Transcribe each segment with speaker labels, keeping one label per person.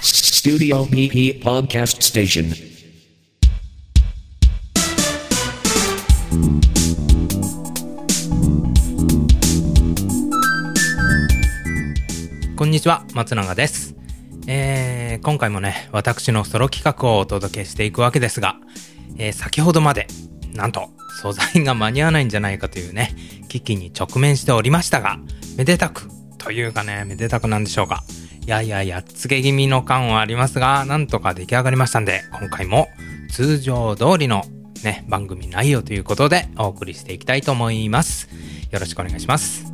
Speaker 1: Studio PP Podcast Station.
Speaker 2: こんにちは、松永です。えー、今回もね、私のソロ企画をお届けしていくわけですが、えー先ほどまで、なんと、素材が間に合わないんじゃないかというね、危機に直面しておりましたが、めでたく、というかね、めでたくなんでしょうか。やややっつけ気味の感はありますが、なんとか出来上がりましたんで、今回も通常通りのね、番組内容ということでお送りしていきたいと思います。よろしくお願いします。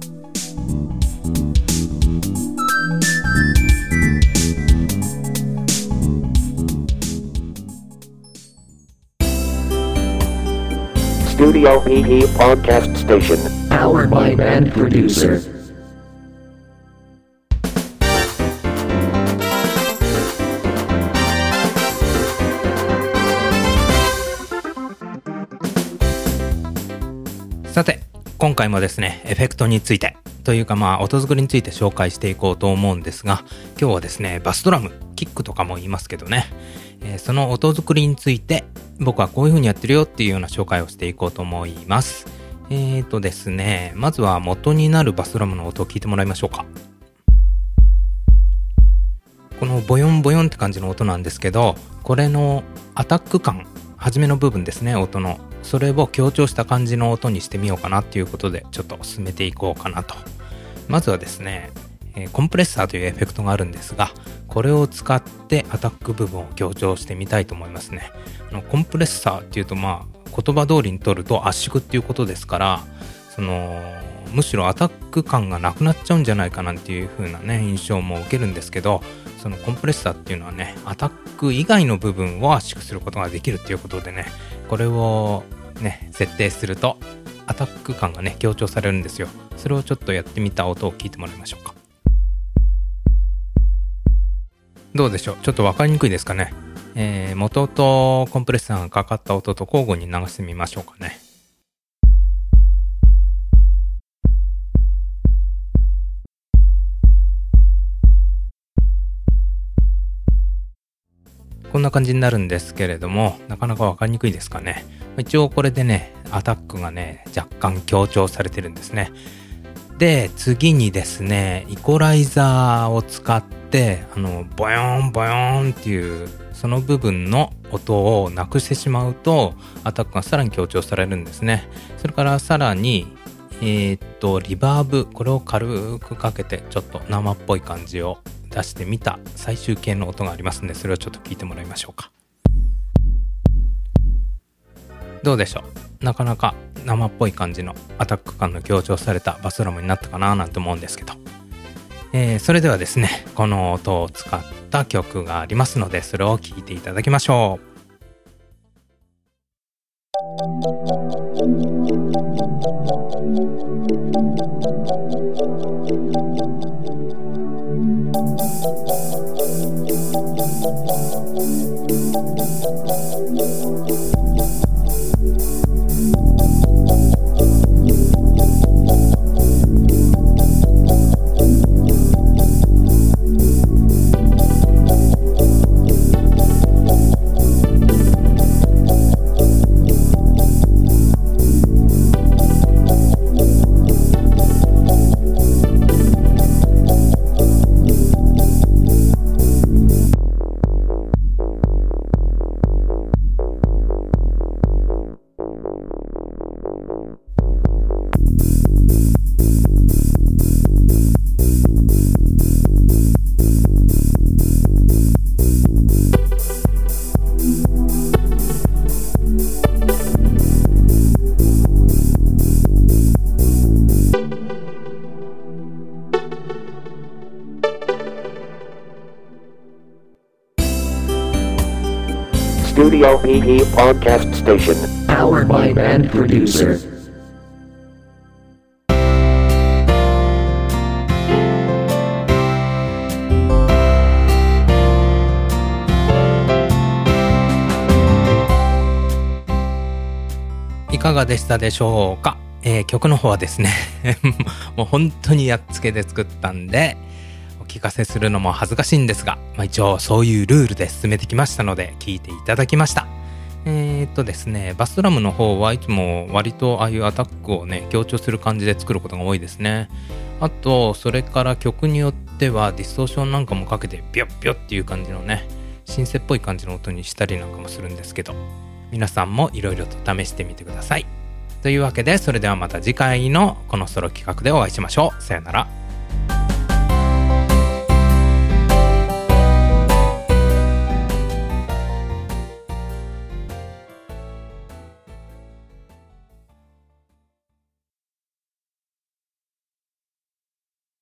Speaker 1: Studio PP Podcast Station. Powered by Band Producer.
Speaker 2: さて、今回もですね、エフェクトについて、というかまあ、音作りについて紹介していこうと思うんですが、今日はですね、バスドラム、キックとかも言いますけどね、えーその音作りについて、僕はこういう風にやってるよっていうような紹介をしていこうと思います。えーとですね、まずは元になるバスドラムの音を聞いてもらいましょうか。このボヨンボヨンって感じの音なんですけど、これのアタック感、初めの部分ですね、音の。それを強調した感じの音にしてみようかなっていうことで、ちょっと進めていこうかなと。まずはですね、コンプレッサーというエフェクトがあるんですが、これを使ってアタック部分を強調してみたいと思いますね。あのコンプレッサーっていうとまあ、言葉通りに取ると圧縮っていうことですから、その、むしろアタック感がなくなっちゃうんじゃないかなんていう風なね、印象も受けるんですけど、そのコンプレッサーっていうのはね、アタック以外の部分を圧縮することができるっていうことでね、これをね、設定すると、アタック感がね、強調されるんですよ。それをちょっとやってみた音を聞いてもらいましょうか。どうでしょう？ちょっとわかりにくいですかね？えー、元とコンプレッサーがかかった音と交互に流してみましょうかね。こんな感じになるんですけれども、なかなかわかりにくいですかね。一応これでね、アタックがね、若干強調されてるんですね。で、次にですね、イコライザーを使って、あの、ボヨンボヨンっていう、その部分の音をなくしてしまうと、アタックがさらに強調されるんですね。それからさらに、えーっと、リバーブ、これを軽くかけて、ちょっと生っぽい感じを出してみた最終形の音がありますんで、それをちょっと聞いてもらいましょうか。どうでしょう？なかなか生っぽい感じのアタック感の強調されたバスドラムになったかななんて思うんですけど。えーそれではですね、この音を使った曲がありますので、それを聴いていただきましょう。
Speaker 1: Studio PP Podcast Station. Powered by Band Producer.
Speaker 2: いかがでしたでしょうか、えー曲の方はですねもう本当にやっつけで作ったんで聞かせするのも恥ずかしいんですが、まあ、一応そういうルールで進めてきましたので聞いていただきました。えー、っとですねバスドラムの方はいつも割とああいうアタックをね強調する感じで作ることが多いですね。あとそれから曲によってはディストーションなんかもかけてビョッビョッっていう感じのねシンセっぽい感じの音にしたりなんかもするんですけど皆さんもいろいろと試してみてください。というわけでそれではまた次回のこのソロ企画でお会いしましょう。さよなら。